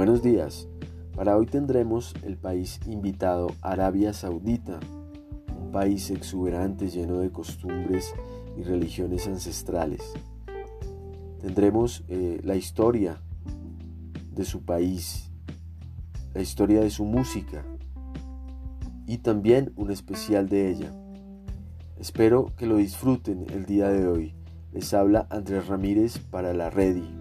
Buenos días. Para hoy tendremos el país invitado Arabia Saudita, un país exuberante lleno de costumbres y religiones ancestrales. Tendremos eh, la historia de su país, la historia de su música y también un especial de ella. Espero que lo disfruten el día de hoy. Les habla Andrés Ramírez para la Ready.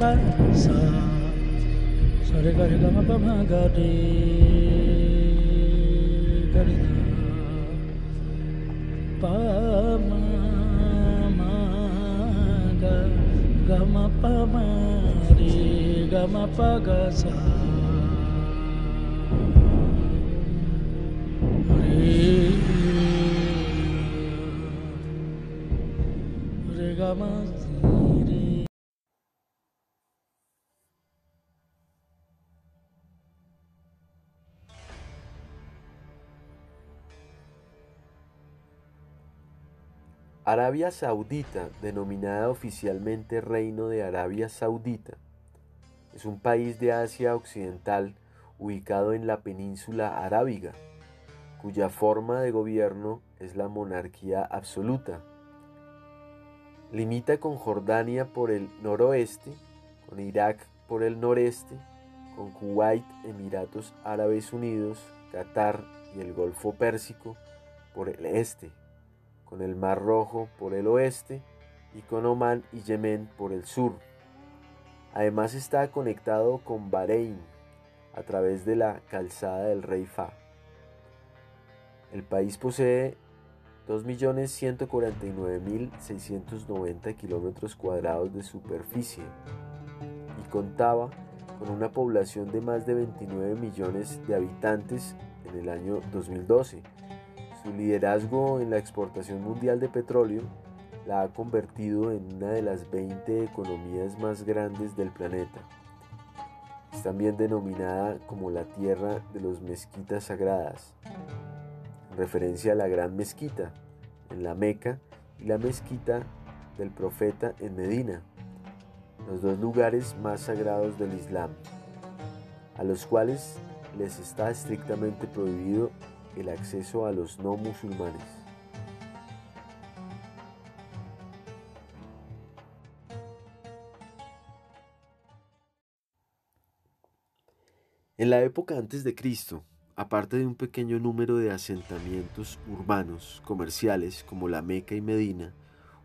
嗯 Arabia Saudita, denominada oficialmente Reino de Arabia Saudita, es un país de Asia Occidental ubicado en la península arábiga, cuya forma de gobierno es la monarquía absoluta. Limita con Jordania por el noroeste, con Irak por el noreste, con Kuwait, Emiratos Árabes Unidos, Qatar y el Golfo Pérsico por el este con el Mar Rojo por el oeste y con Omán y Yemen por el sur. Además está conectado con Bahrein a través de la calzada del Rey Fa. El país posee 2.149.690 kilómetros cuadrados de superficie y contaba con una población de más de 29 millones de habitantes en el año 2012 su liderazgo en la exportación mundial de petróleo la ha convertido en una de las 20 economías más grandes del planeta. Es también denominada como la tierra de los mezquitas sagradas, en referencia a la gran mezquita en la Meca y la mezquita del profeta en Medina, los dos lugares más sagrados del Islam, a los cuales les está estrictamente prohibido el acceso a los no musulmanes. En la época antes de Cristo, aparte de un pequeño número de asentamientos urbanos comerciales como la Meca y Medina,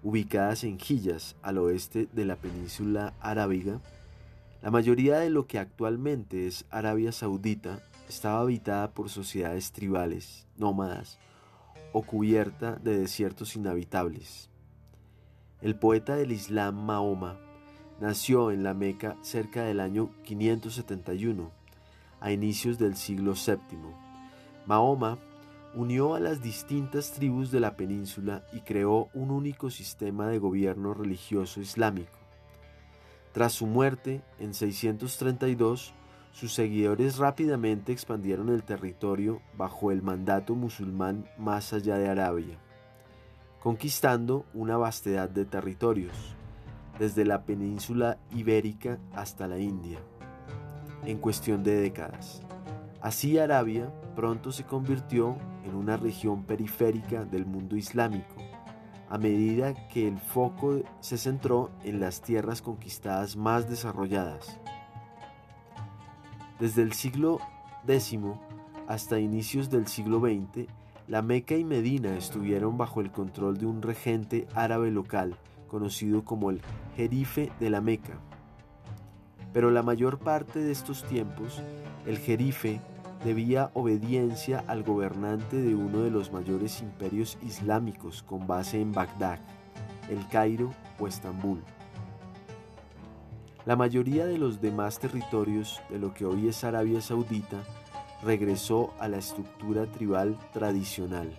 ubicadas en Hiyas al oeste de la península arábiga, la mayoría de lo que actualmente es Arabia Saudita estaba habitada por sociedades tribales, nómadas o cubierta de desiertos inhabitables. El poeta del Islam Mahoma nació en la Meca cerca del año 571, a inicios del siglo VII. Mahoma unió a las distintas tribus de la península y creó un único sistema de gobierno religioso islámico. Tras su muerte, en 632, sus seguidores rápidamente expandieron el territorio bajo el mandato musulmán más allá de Arabia, conquistando una vastedad de territorios, desde la península ibérica hasta la India, en cuestión de décadas. Así Arabia pronto se convirtió en una región periférica del mundo islámico, a medida que el foco se centró en las tierras conquistadas más desarrolladas, desde el siglo X hasta inicios del siglo XX, la Meca y Medina estuvieron bajo el control de un regente árabe local, conocido como el Jerife de la Meca. Pero la mayor parte de estos tiempos, el Jerife debía obediencia al gobernante de uno de los mayores imperios islámicos con base en Bagdad, el Cairo o Estambul. La mayoría de los demás territorios de lo que hoy es Arabia Saudita regresó a la estructura tribal tradicional.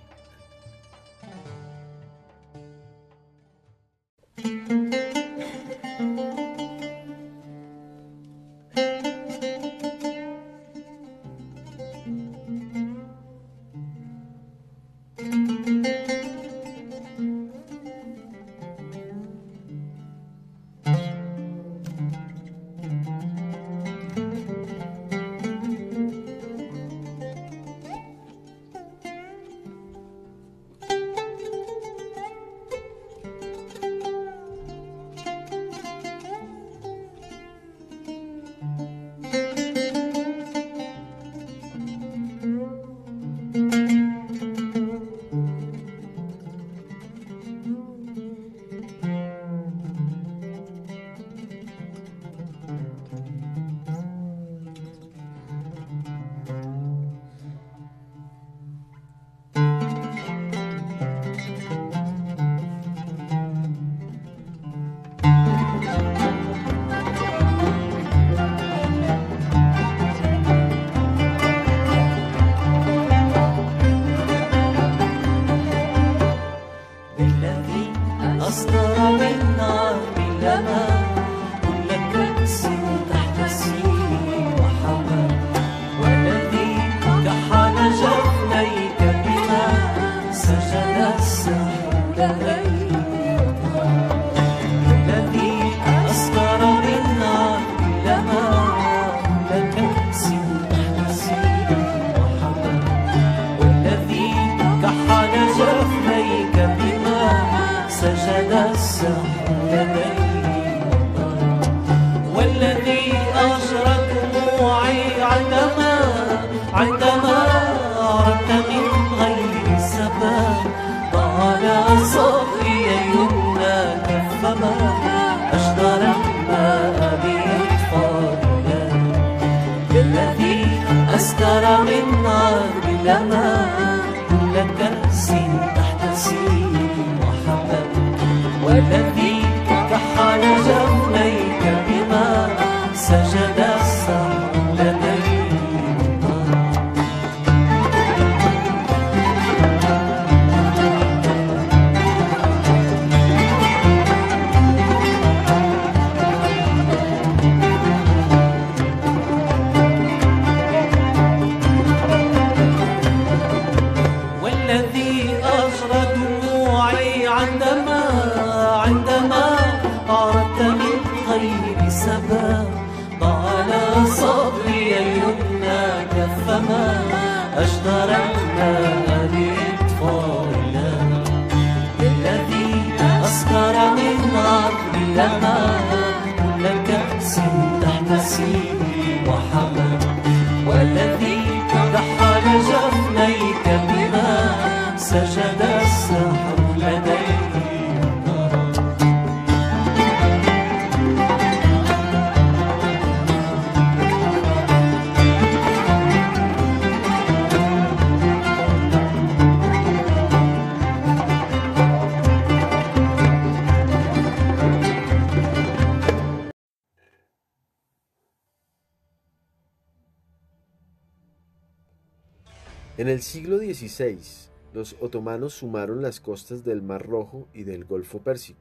los otomanos sumaron las costas del Mar Rojo y del Golfo Pérsico,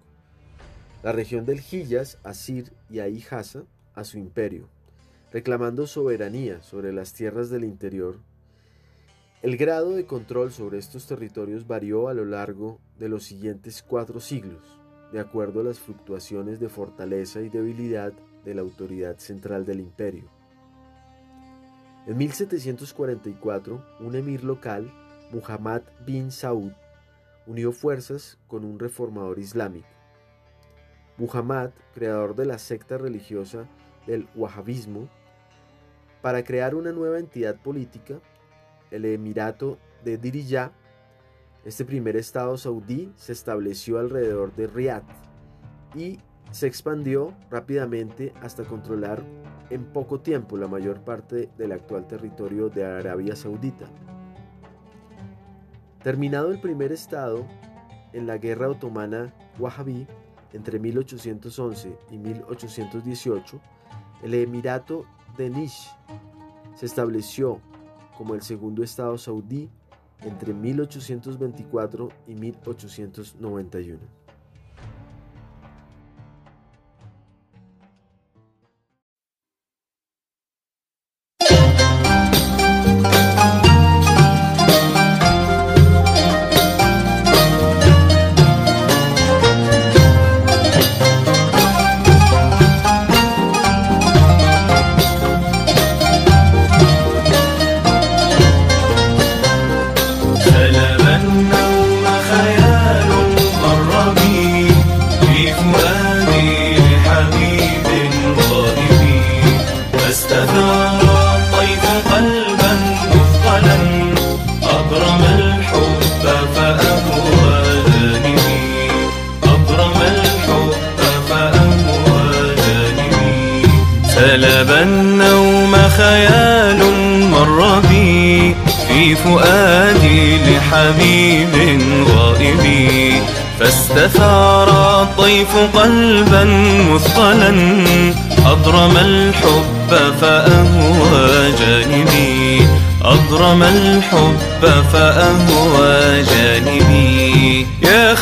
la región del Hiyas, Asir y Ahijasa a su imperio, reclamando soberanía sobre las tierras del interior. El grado de control sobre estos territorios varió a lo largo de los siguientes cuatro siglos, de acuerdo a las fluctuaciones de fortaleza y debilidad de la autoridad central del imperio. En 1744, un emir local Muhammad bin Saud, unió fuerzas con un reformador islámico. Muhammad, creador de la secta religiosa del wahhabismo, para crear una nueva entidad política, el Emirato de Diriyah, este primer estado saudí se estableció alrededor de Riyadh y se expandió rápidamente hasta controlar en poco tiempo la mayor parte del actual territorio de Arabia Saudita. Terminado el primer estado, en la guerra otomana Wahhabí entre 1811 y 1818, el Emirato de Nish se estableció como el segundo estado saudí entre 1824 y 1891.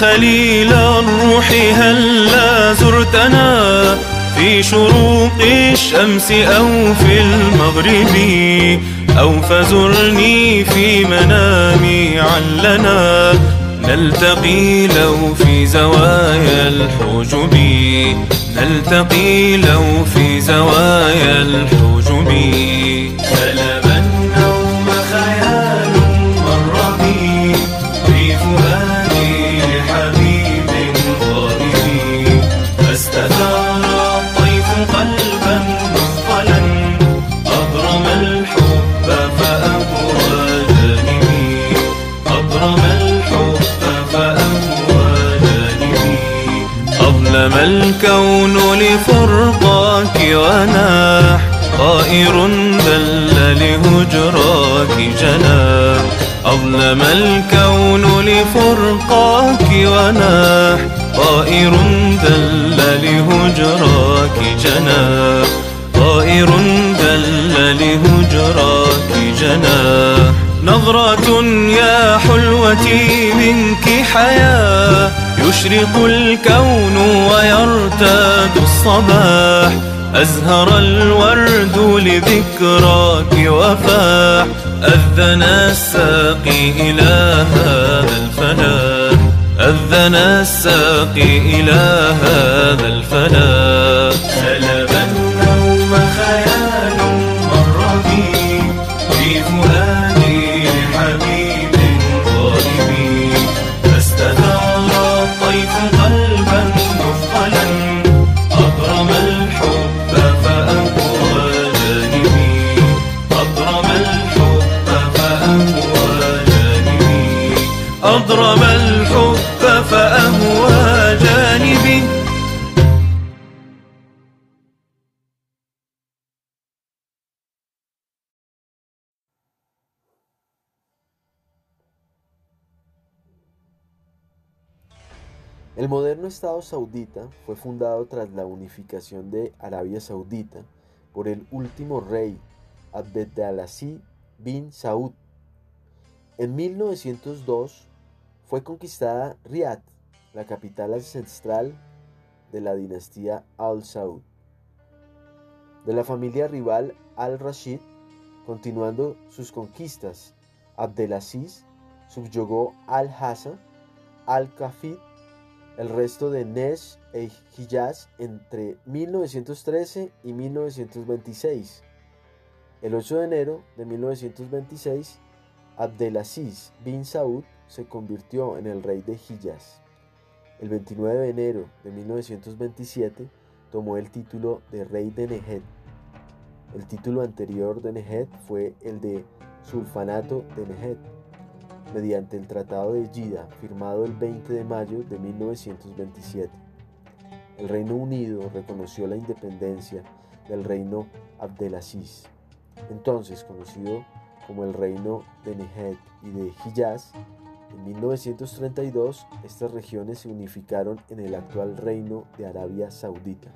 خليل الروح هلا زرتنا في شروق الشمس أو في المغرب أو فزرني في منامي علنا نلتقي لو في زوايا الحجب نلتقي لو في زوايا الحجب وناح طائر دل لهجراك جناح. أظلم الكون لفرقاك وناح طائر دل لهجراك جناح. طائر دل لهجراك جناح. نظرة يا حلوتي منك حياة يشرق الكون ويرتاد الصباح. أزهر الورد لذكراك وفاح أذن الساقي إلى هذا الفلاح أذن الساقي إلى هذا الفلاح. El moderno Estado saudita fue fundado tras la unificación de Arabia Saudita por el último rey Abdelaziz bin Saud. En 1902 fue conquistada Riyadh, la capital ancestral de la dinastía Al Saud. De la familia rival Al-Rashid, continuando sus conquistas, Abdelaziz subyugó Al-Hassan, Al-Kafid el resto de Nesh e Hijaz entre 1913 y 1926. El 8 de enero de 1926, Abdelaziz bin Saud se convirtió en el rey de Hijaz. El 29 de enero de 1927 tomó el título de rey de Nehed. El título anterior de Nehed fue el de Sulfanato de Nehed mediante el Tratado de Yida, firmado el 20 de mayo de 1927. El Reino Unido reconoció la independencia del reino Abdelaziz, entonces conocido como el Reino de Nehed y de Hijaz. En 1932 estas regiones se unificaron en el actual Reino de Arabia Saudita.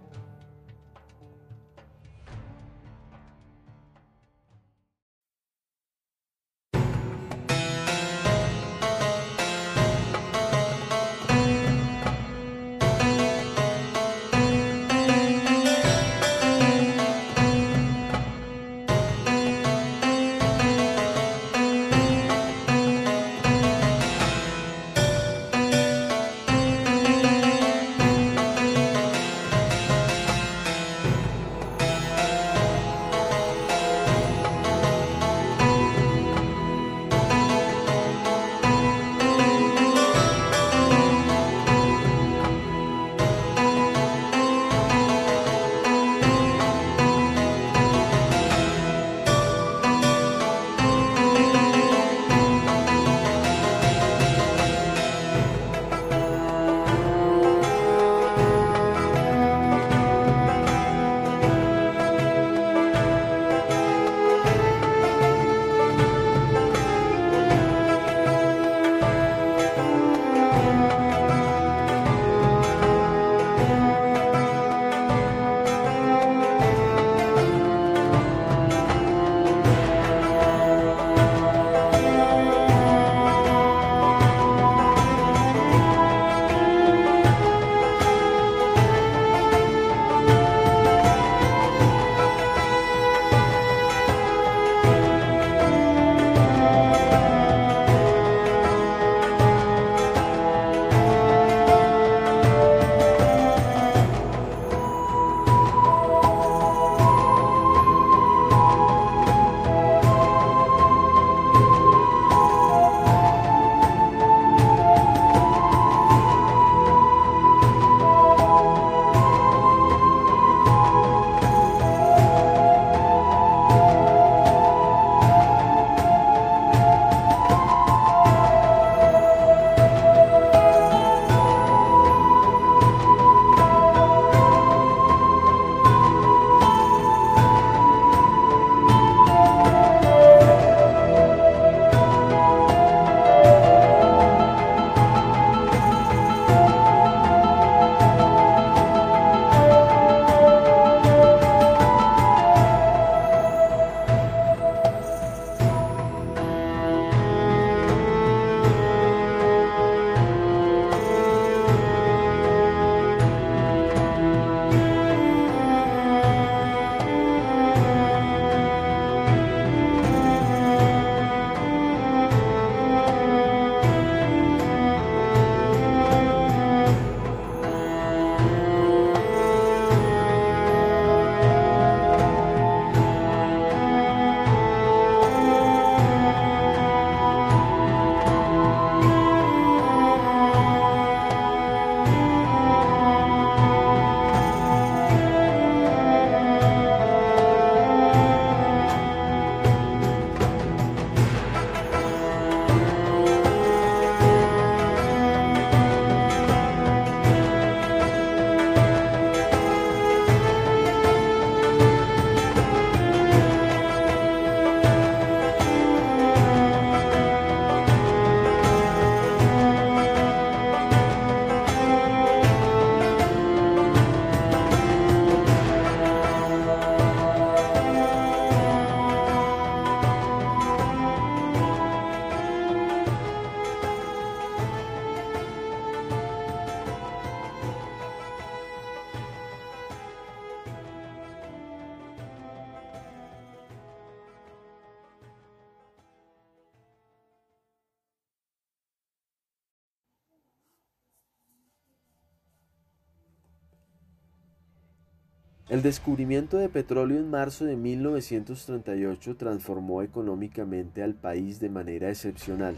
El descubrimiento de petróleo en marzo de 1938 transformó económicamente al país de manera excepcional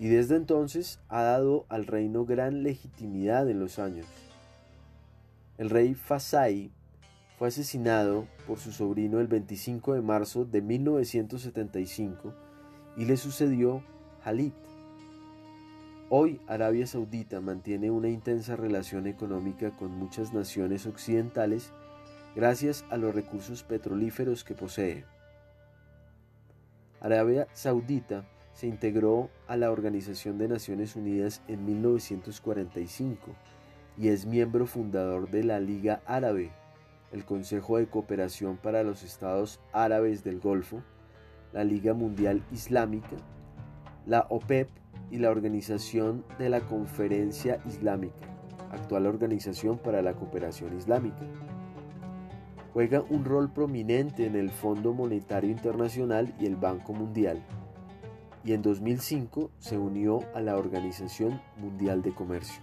y desde entonces ha dado al reino gran legitimidad en los años. El rey Fasai fue asesinado por su sobrino el 25 de marzo de 1975 y le sucedió Khalid. Hoy Arabia Saudita mantiene una intensa relación económica con muchas naciones occidentales gracias a los recursos petrolíferos que posee. Arabia Saudita se integró a la Organización de Naciones Unidas en 1945 y es miembro fundador de la Liga Árabe, el Consejo de Cooperación para los Estados Árabes del Golfo, la Liga Mundial Islámica, la OPEP y la Organización de la Conferencia Islámica, actual Organización para la Cooperación Islámica. Juega un rol prominente en el Fondo Monetario Internacional y el Banco Mundial, y en 2005 se unió a la Organización Mundial de Comercio.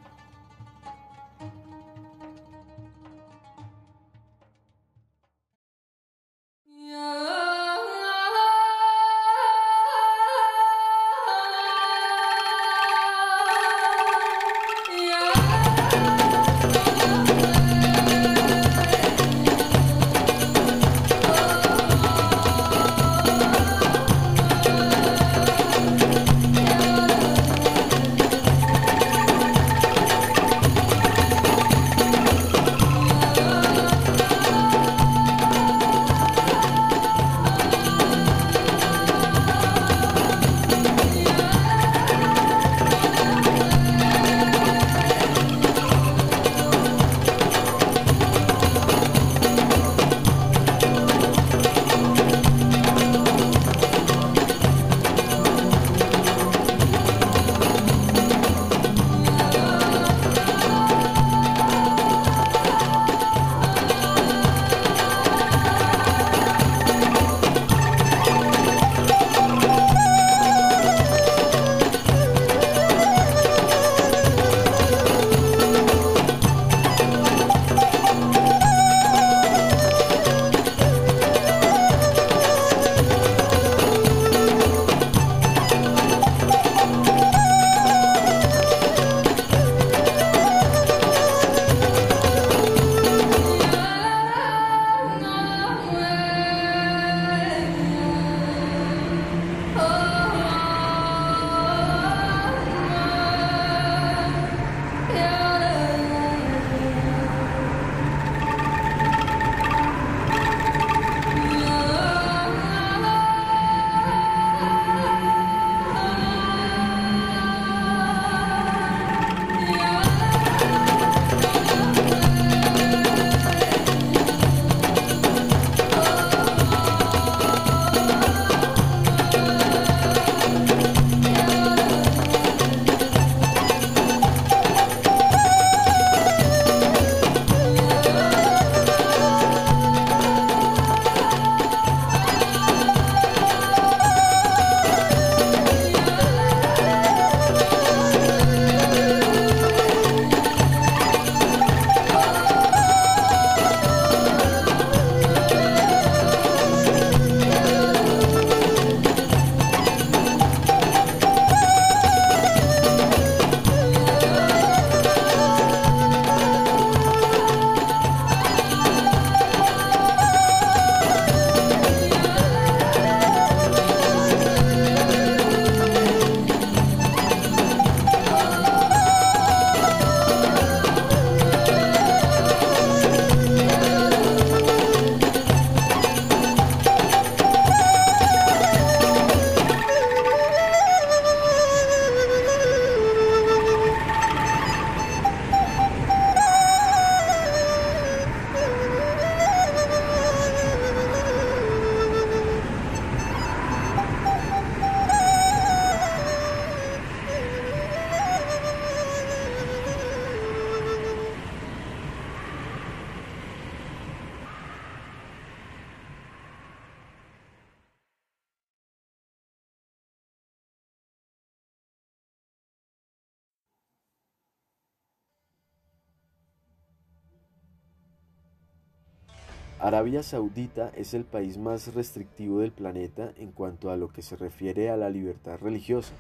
Arabia Saudita es el país más restrictivo del planeta en cuanto a lo que se refiere a la libertad religiosa.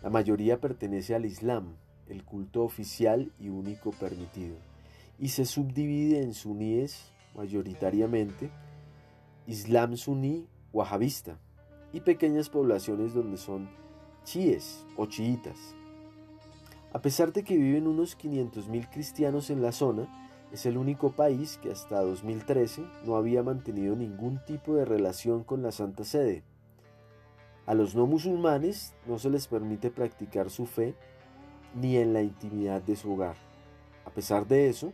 La mayoría pertenece al Islam, el culto oficial y único permitido, y se subdivide en suníes mayoritariamente, Islam suní wahabista, y pequeñas poblaciones donde son chiíes o chiitas. A pesar de que viven unos 500.000 cristianos en la zona, es el único país que hasta 2013 no había mantenido ningún tipo de relación con la Santa Sede. A los no musulmanes no se les permite practicar su fe ni en la intimidad de su hogar. A pesar de eso,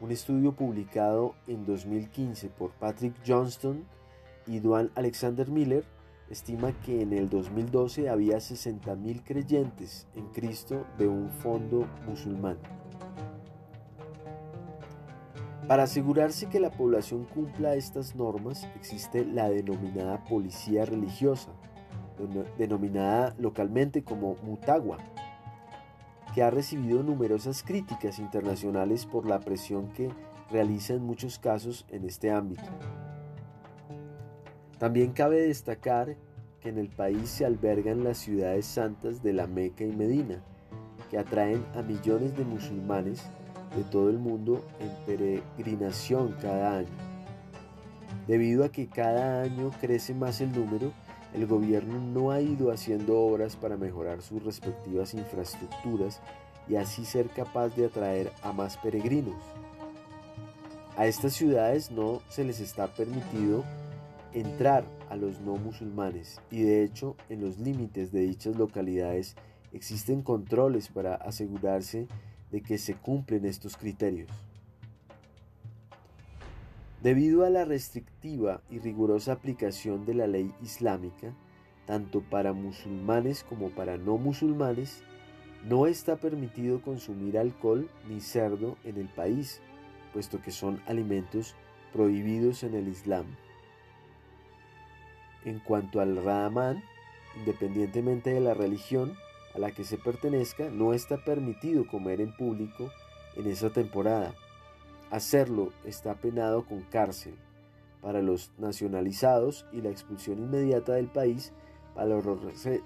un estudio publicado en 2015 por Patrick Johnston y Duane Alexander Miller estima que en el 2012 había 60.000 creyentes en Cristo de un fondo musulmán. Para asegurarse que la población cumpla estas normas, existe la denominada policía religiosa, denominada localmente como Mutagua, que ha recibido numerosas críticas internacionales por la presión que realiza en muchos casos en este ámbito. También cabe destacar que en el país se albergan las ciudades santas de la Meca y Medina, que atraen a millones de musulmanes de todo el mundo en peregrinación cada año. Debido a que cada año crece más el número, el gobierno no ha ido haciendo obras para mejorar sus respectivas infraestructuras y así ser capaz de atraer a más peregrinos. A estas ciudades no se les está permitido entrar a los no musulmanes y de hecho en los límites de dichas localidades existen controles para asegurarse de que se cumplen estos criterios. Debido a la restrictiva y rigurosa aplicación de la ley islámica, tanto para musulmanes como para no musulmanes, no está permitido consumir alcohol ni cerdo en el país, puesto que son alimentos prohibidos en el Islam. En cuanto al Ramadán, independientemente de la religión a la que se pertenezca, no está permitido comer en público en esa temporada. Hacerlo está penado con cárcel para los nacionalizados y la expulsión inmediata del país para los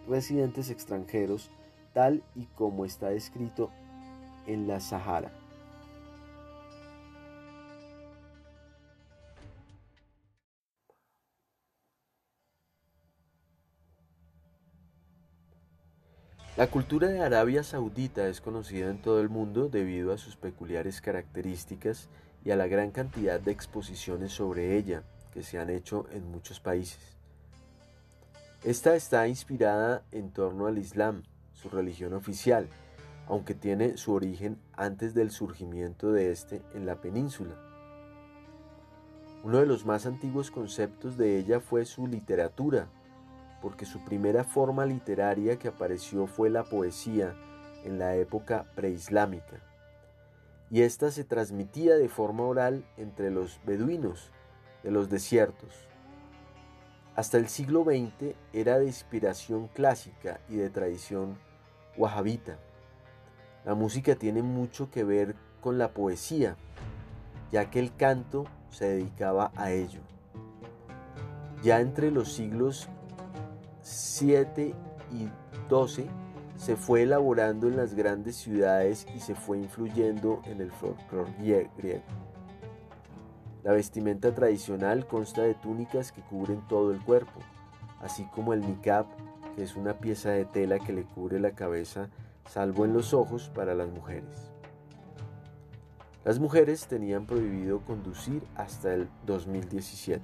residentes extranjeros, tal y como está descrito en la Sahara. La cultura de Arabia Saudita es conocida en todo el mundo debido a sus peculiares características y a la gran cantidad de exposiciones sobre ella que se han hecho en muchos países. Esta está inspirada en torno al Islam, su religión oficial, aunque tiene su origen antes del surgimiento de este en la península. Uno de los más antiguos conceptos de ella fue su literatura, porque su primera forma literaria que apareció fue la poesía en la época preislámica, y ésta se transmitía de forma oral entre los beduinos de los desiertos. Hasta el siglo XX era de inspiración clásica y de tradición wahabita. La música tiene mucho que ver con la poesía, ya que el canto se dedicaba a ello. Ya entre los siglos 7 y 12 se fue elaborando en las grandes ciudades y se fue influyendo en el folclore griego. La vestimenta tradicional consta de túnicas que cubren todo el cuerpo, así como el niqab, que es una pieza de tela que le cubre la cabeza, salvo en los ojos para las mujeres. Las mujeres tenían prohibido conducir hasta el 2017.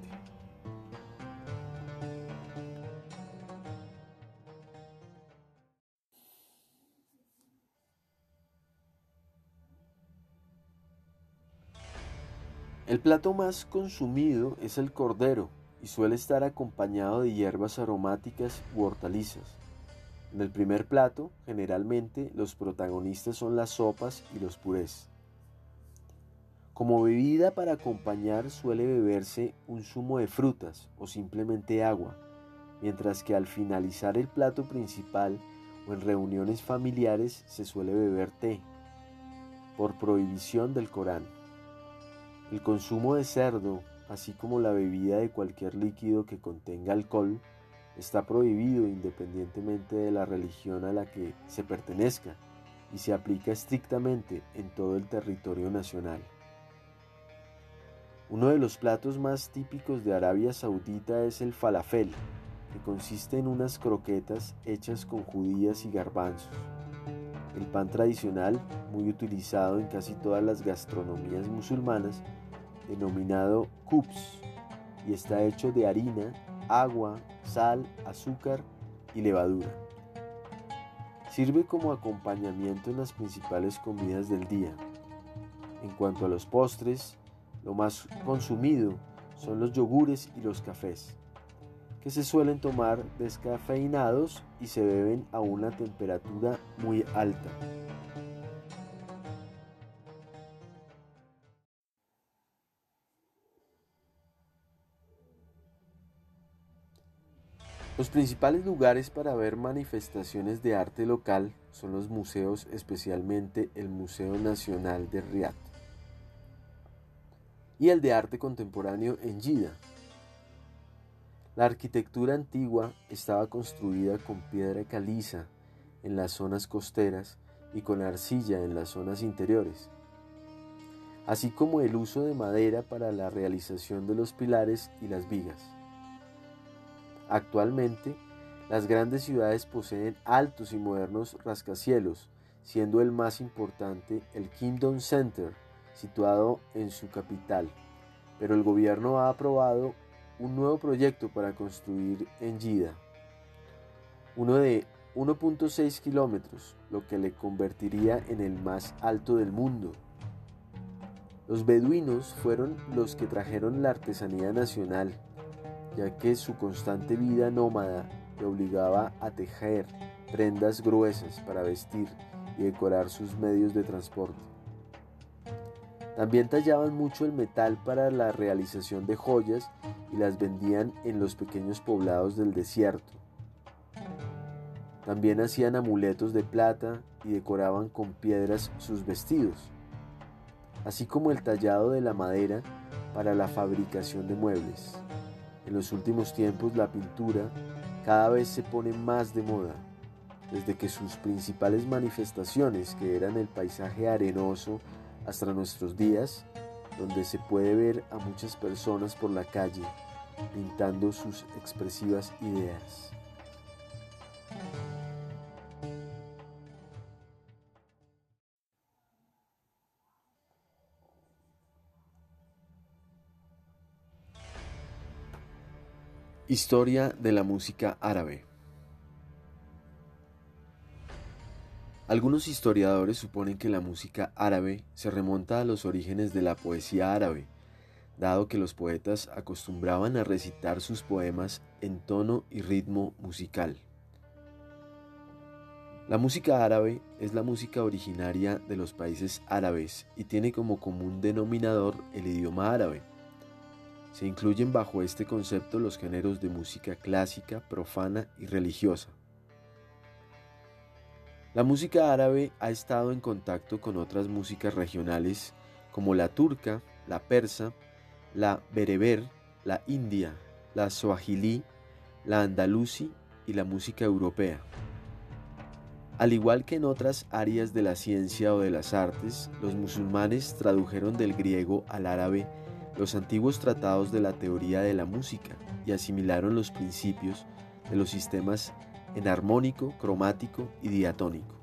El plato más consumido es el cordero y suele estar acompañado de hierbas aromáticas u hortalizas. En el primer plato, generalmente, los protagonistas son las sopas y los purés. Como bebida para acompañar suele beberse un zumo de frutas o simplemente agua, mientras que al finalizar el plato principal o en reuniones familiares se suele beber té, por prohibición del Corán. El consumo de cerdo, así como la bebida de cualquier líquido que contenga alcohol, está prohibido independientemente de la religión a la que se pertenezca y se aplica estrictamente en todo el territorio nacional. Uno de los platos más típicos de Arabia Saudita es el falafel, que consiste en unas croquetas hechas con judías y garbanzos. El pan tradicional, muy utilizado en casi todas las gastronomías musulmanas, denominado kubs, y está hecho de harina, agua, sal, azúcar y levadura. Sirve como acompañamiento en las principales comidas del día. En cuanto a los postres, lo más consumido son los yogures y los cafés, que se suelen tomar descafeinados y se beben a una temperatura muy alta. Los principales lugares para ver manifestaciones de arte local son los museos, especialmente el Museo Nacional de Riyadh y el de arte contemporáneo en Gida. La arquitectura antigua estaba construida con piedra caliza en las zonas costeras y con arcilla en las zonas interiores, así como el uso de madera para la realización de los pilares y las vigas. Actualmente, las grandes ciudades poseen altos y modernos rascacielos, siendo el más importante el Kingdom Center, situado en su capital. Pero el gobierno ha aprobado un nuevo proyecto para construir en Gida, uno de 1.6 kilómetros, lo que le convertiría en el más alto del mundo. Los beduinos fueron los que trajeron la artesanía nacional ya que su constante vida nómada le obligaba a tejer prendas gruesas para vestir y decorar sus medios de transporte. También tallaban mucho el metal para la realización de joyas y las vendían en los pequeños poblados del desierto. También hacían amuletos de plata y decoraban con piedras sus vestidos, así como el tallado de la madera para la fabricación de muebles. En los últimos tiempos la pintura cada vez se pone más de moda, desde que sus principales manifestaciones, que eran el paisaje arenoso hasta nuestros días, donde se puede ver a muchas personas por la calle pintando sus expresivas ideas. Historia de la música árabe Algunos historiadores suponen que la música árabe se remonta a los orígenes de la poesía árabe, dado que los poetas acostumbraban a recitar sus poemas en tono y ritmo musical. La música árabe es la música originaria de los países árabes y tiene como común denominador el idioma árabe. Se incluyen bajo este concepto los géneros de música clásica, profana y religiosa. La música árabe ha estado en contacto con otras músicas regionales como la turca, la persa, la bereber, la india, la swahili, la andalusi y la música europea. Al igual que en otras áreas de la ciencia o de las artes, los musulmanes tradujeron del griego al árabe los antiguos tratados de la teoría de la música y asimilaron los principios de los sistemas enarmónico, cromático y diatónico.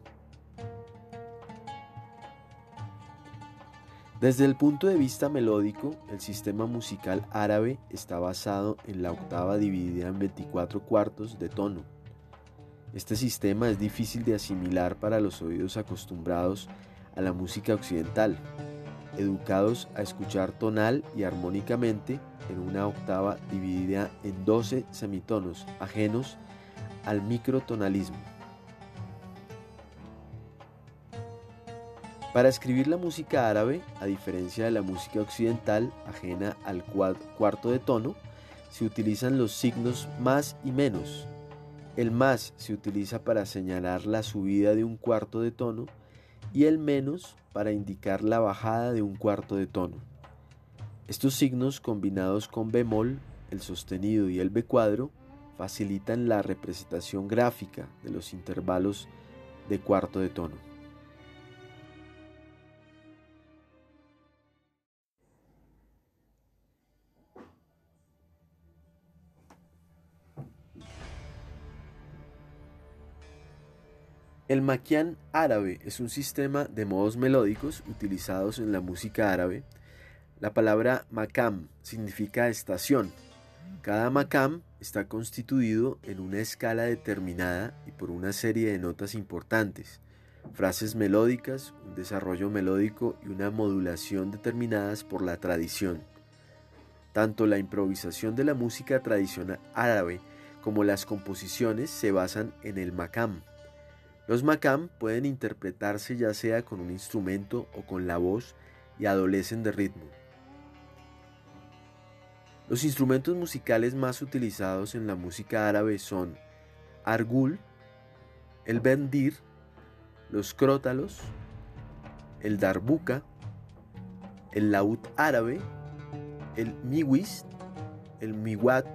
Desde el punto de vista melódico, el sistema musical árabe está basado en la octava dividida en 24 cuartos de tono. Este sistema es difícil de asimilar para los oídos acostumbrados a la música occidental, educados a escuchar tonal y armónicamente en una octava dividida en 12 semitonos ajenos al microtonalismo. Para escribir la música árabe, a diferencia de la música occidental ajena al cuarto de tono, se utilizan los signos más y menos. El más se utiliza para señalar la subida de un cuarto de tono y el menos para indicar la bajada de un cuarto de tono. Estos signos combinados con bemol, el sostenido y el B cuadro facilitan la representación gráfica de los intervalos de cuarto de tono. El maquián árabe es un sistema de modos melódicos utilizados en la música árabe. La palabra makam significa estación. Cada makam está constituido en una escala determinada y por una serie de notas importantes, frases melódicas, un desarrollo melódico y una modulación determinadas por la tradición. Tanto la improvisación de la música tradicional árabe como las composiciones se basan en el makam. Los makam pueden interpretarse ya sea con un instrumento o con la voz y adolecen de ritmo. Los instrumentos musicales más utilizados en la música árabe son argul, el bendir, los crótalos, el darbuka, el laúd árabe, el miwis, el miwat,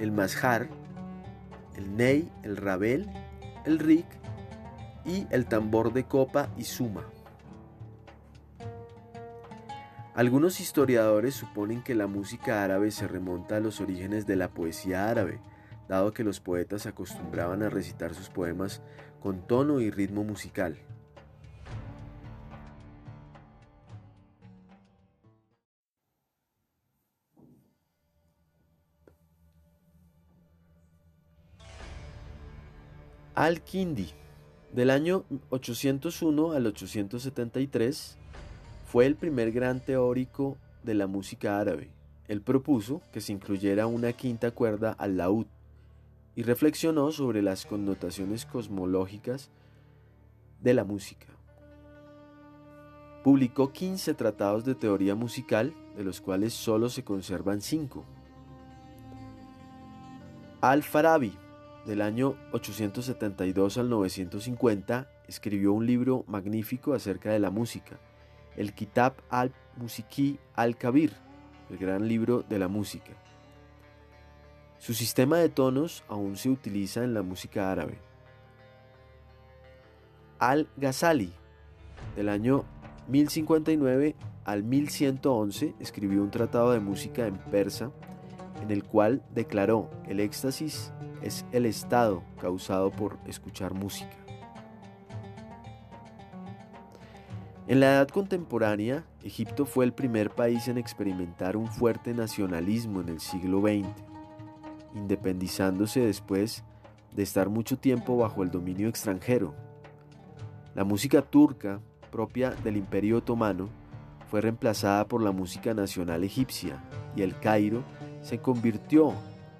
el mazhar, el ney, el rabel el rik y el tambor de copa y suma. Algunos historiadores suponen que la música árabe se remonta a los orígenes de la poesía árabe, dado que los poetas acostumbraban a recitar sus poemas con tono y ritmo musical. Al-Kindi, del año 801 al 873, fue el primer gran teórico de la música árabe. Él propuso que se incluyera una quinta cuerda al laúd y reflexionó sobre las connotaciones cosmológicas de la música. Publicó 15 tratados de teoría musical, de los cuales solo se conservan 5. Al-Farabi, del año 872 al 950, escribió un libro magnífico acerca de la música, el Kitab al-Musiki al-Kabir, el gran libro de la música. Su sistema de tonos aún se utiliza en la música árabe. Al-Ghazali, del año 1059 al 1111, escribió un tratado de música en persa en el cual declaró el éxtasis es el estado causado por escuchar música. En la edad contemporánea, Egipto fue el primer país en experimentar un fuerte nacionalismo en el siglo XX, independizándose después de estar mucho tiempo bajo el dominio extranjero. La música turca, propia del Imperio Otomano, fue reemplazada por la música nacional egipcia y el Cairo se convirtió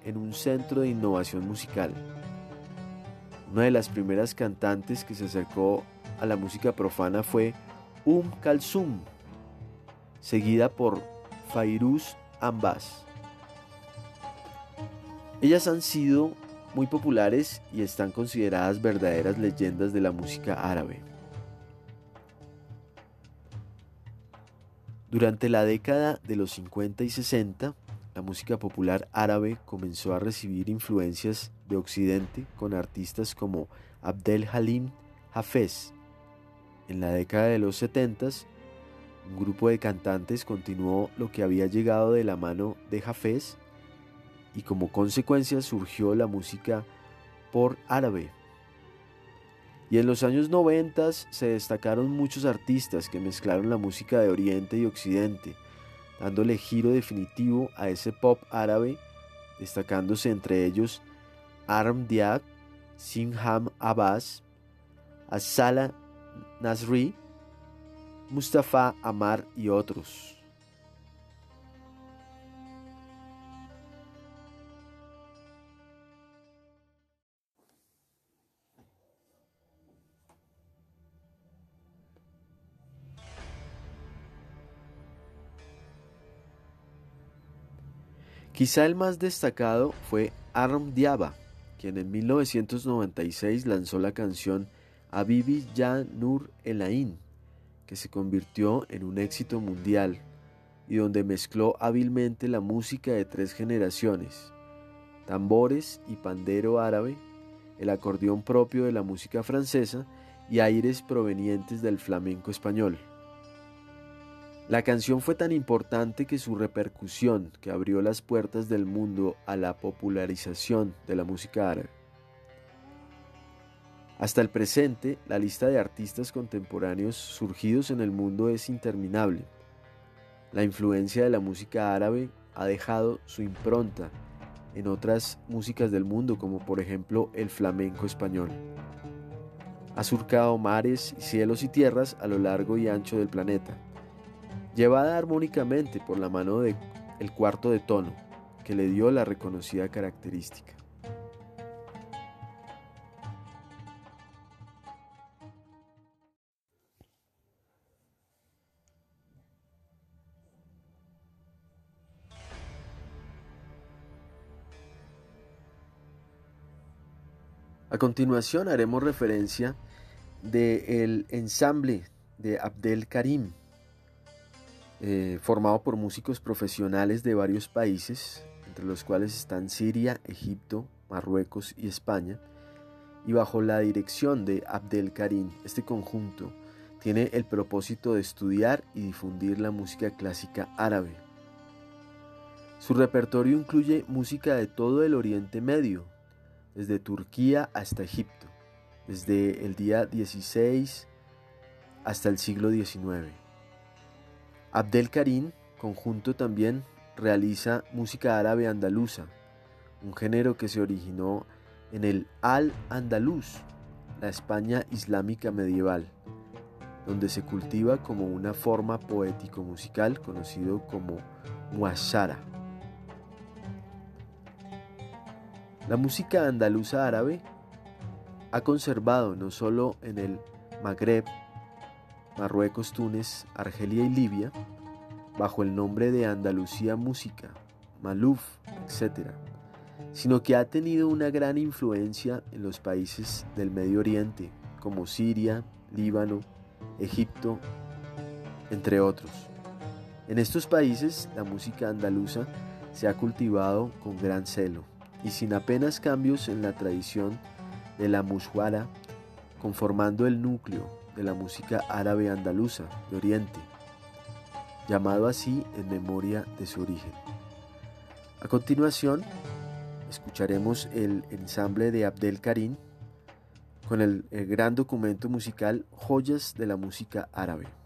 en un centro de innovación musical. Una de las primeras cantantes que se acercó a la música profana fue Um Kalsum, seguida por Fairuz Ambas. Ellas han sido muy populares y están consideradas verdaderas leyendas de la música árabe. Durante la década de los 50 y 60, la música popular árabe comenzó a recibir influencias de Occidente con artistas como Abdel Halim Hafez. En la década de los 70, un grupo de cantantes continuó lo que había llegado de la mano de Hafez y como consecuencia surgió la música por árabe. Y en los años 90 se destacaron muchos artistas que mezclaron la música de Oriente y Occidente, dándole giro definitivo a ese pop árabe, destacándose entre ellos Arm Diab, Sinham Abbas, Asala Nasri, Mustafa Amar y otros. Quizá el más destacado fue Aram Diaba, quien en 1996 lanzó la canción Abibi Ya Nur Elain, que se convirtió en un éxito mundial. y donde mezcló hábilmente la música de tres generaciones, tambores y pandero árabe, el acordeón propio de la música francesa y aires provenientes del flamenco español. La canción fue tan importante que su repercusión, que abrió las puertas del mundo a la popularización de la música árabe. Hasta el presente, la lista de artistas contemporáneos surgidos en el mundo es interminable. La influencia de la música árabe ha dejado su impronta en otras músicas del mundo, como por ejemplo el flamenco español. Ha surcado mares, cielos y tierras a lo largo y ancho del planeta, llevada armónicamente por la mano del el cuarto de tono, que le dio la reconocida característica. A continuación haremos referencia del ensamble de Abdel Karim, eh, formado por músicos profesionales de varios países, entre los cuales están Siria, Egipto, Marruecos y España, y bajo la dirección de Abdel Karim, este conjunto tiene el propósito de estudiar y difundir la música clásica árabe. Su repertorio incluye música de todo el Oriente Medio, desde Turquía hasta Egipto, desde el día 16 hasta el siglo XIX. Abdel Karim, conjunto también, realiza música árabe andaluza, un género que se originó en el Al-Andalus, la España islámica medieval, donde se cultiva como una forma poético-musical conocido como muashara. La música andaluza árabe ha conservado no solo en el Magreb, Marruecos, Túnez, Argelia y Libia, bajo el nombre de Andalucía Música, Maluf, etc., sino que ha tenido una gran influencia en los países del Medio Oriente, como Siria, Líbano, Egipto, entre otros. En estos países la música andaluza se ha cultivado con gran celo y sin apenas cambios en la tradición de la mushwara, conformando el núcleo de la música árabe andaluza de Oriente, llamado así en memoria de su origen. A continuación, escucharemos el ensamble de Abdel Karim con el, el gran documento musical Joyas de la música árabe.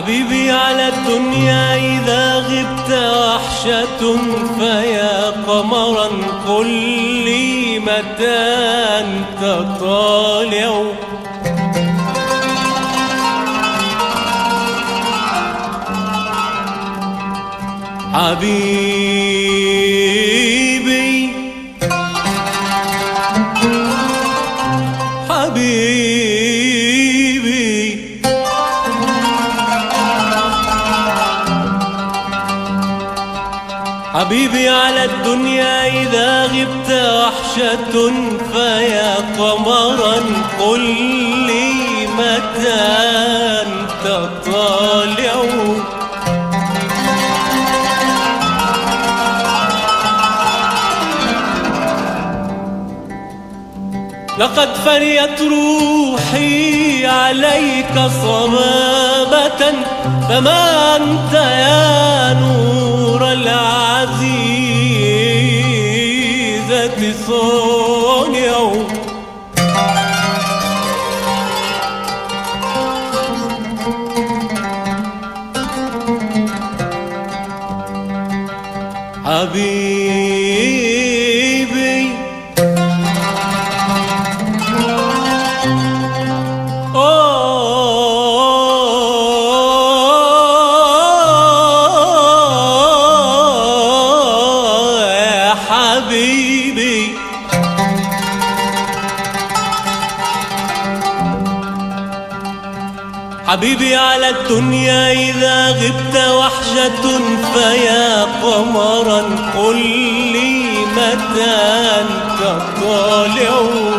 Habibi يصون يوم حبيبي على الدنيا إذا غبت وحشة فيا قمرا قل لي متى أنت طالعون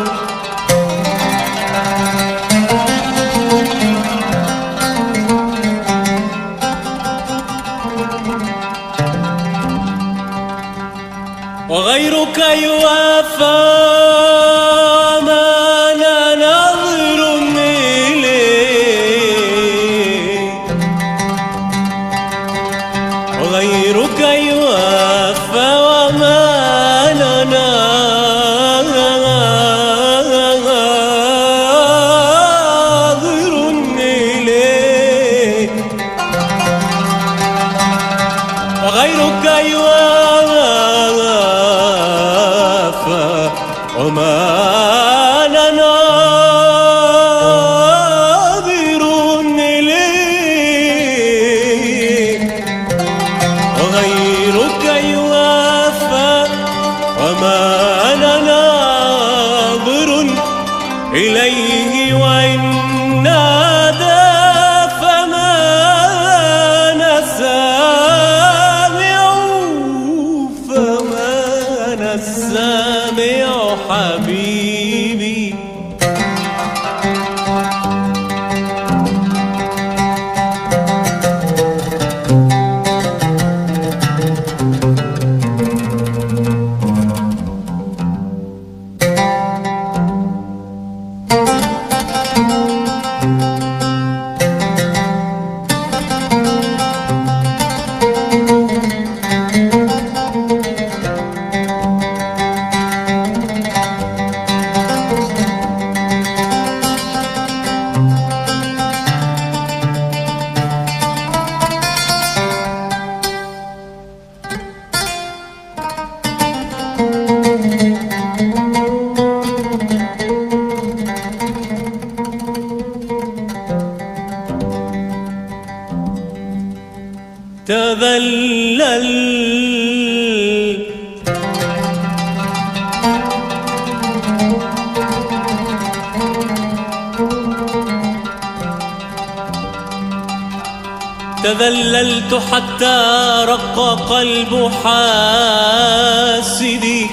تذللت حتى رق قلب حاسدي.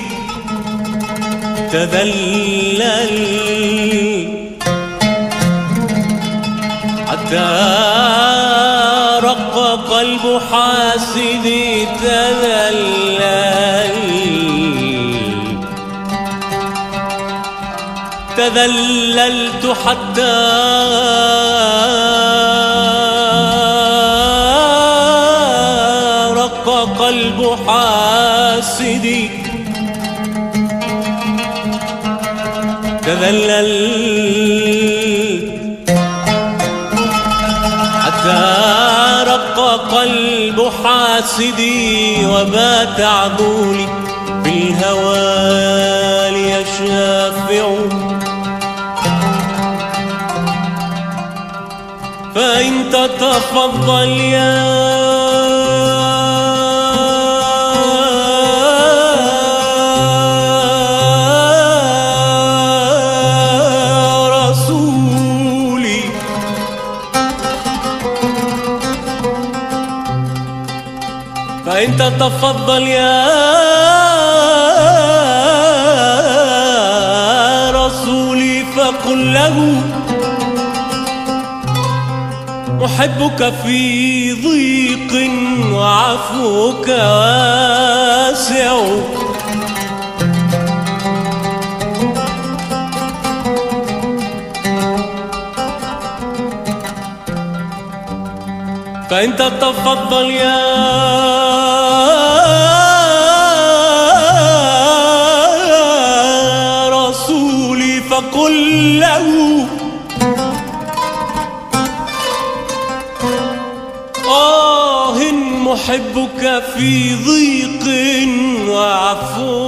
تذلل. حتى رق قلب حاسدي. تذلل. تذللت حتى القلب حاسدي تذلل. حتى رق قلب حاسدي وبات عبولي الهوى ليشافع. فإن تتفضل يا فإن تتفضل يا رسولي فقل له أحبك في ضيق وعفوك واسع. فإن تتفضل يا كله آه محبك في ضيق وعفو.